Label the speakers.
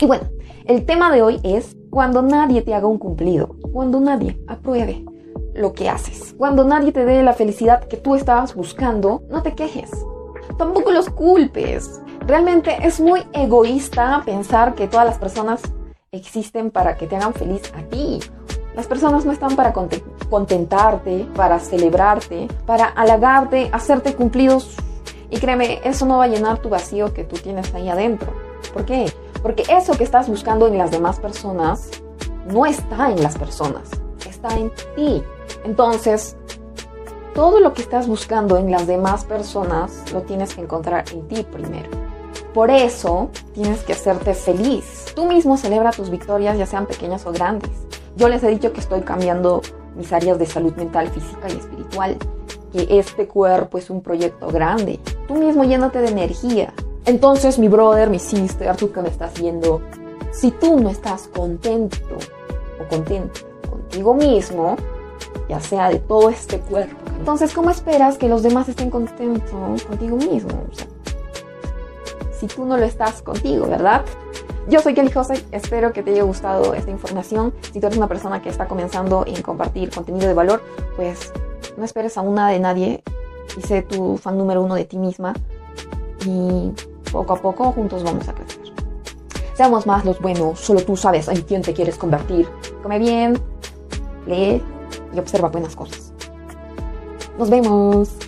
Speaker 1: Y bueno, el tema de hoy es cuando nadie te haga un cumplido, cuando nadie apruebe lo que haces, cuando nadie te dé la felicidad que tú estabas buscando, no te quejes, tampoco los culpes. Realmente es muy egoísta pensar que todas las personas existen para que te hagan feliz a ti. Las personas no están para contentarte, para celebrarte, para halagarte, hacerte cumplidos. Y créeme, eso no va a llenar tu vacío que tú tienes ahí adentro. ¿Por qué? Porque eso que estás buscando en las demás personas no está en las personas, está en ti. Entonces, todo lo que estás buscando en las demás personas lo tienes que encontrar en ti primero. Por eso tienes que hacerte feliz. Tú mismo celebra tus victorias, ya sean pequeñas o grandes. Yo les he dicho que estoy cambiando mis áreas de salud mental, física y espiritual, que este cuerpo es un proyecto grande. Tú mismo llénate de energía, entonces, mi brother, mi sister, tú que me estás viendo, si tú no estás contento o contento contigo mismo, ya sea de todo este cuerpo, entonces, ¿cómo esperas que los demás estén contentos contigo mismo? si tú no lo estás contigo, ¿verdad? Yo soy Kelly Jose, espero que te haya gustado esta información. Si tú eres una persona que está comenzando en compartir contenido de valor, pues no esperes a una de nadie y sé tu fan número uno de ti misma. Y poco a poco juntos vamos a crecer. Seamos más los buenos, solo tú sabes en quién te quieres convertir. Come bien, lee y observa buenas cosas. Nos vemos.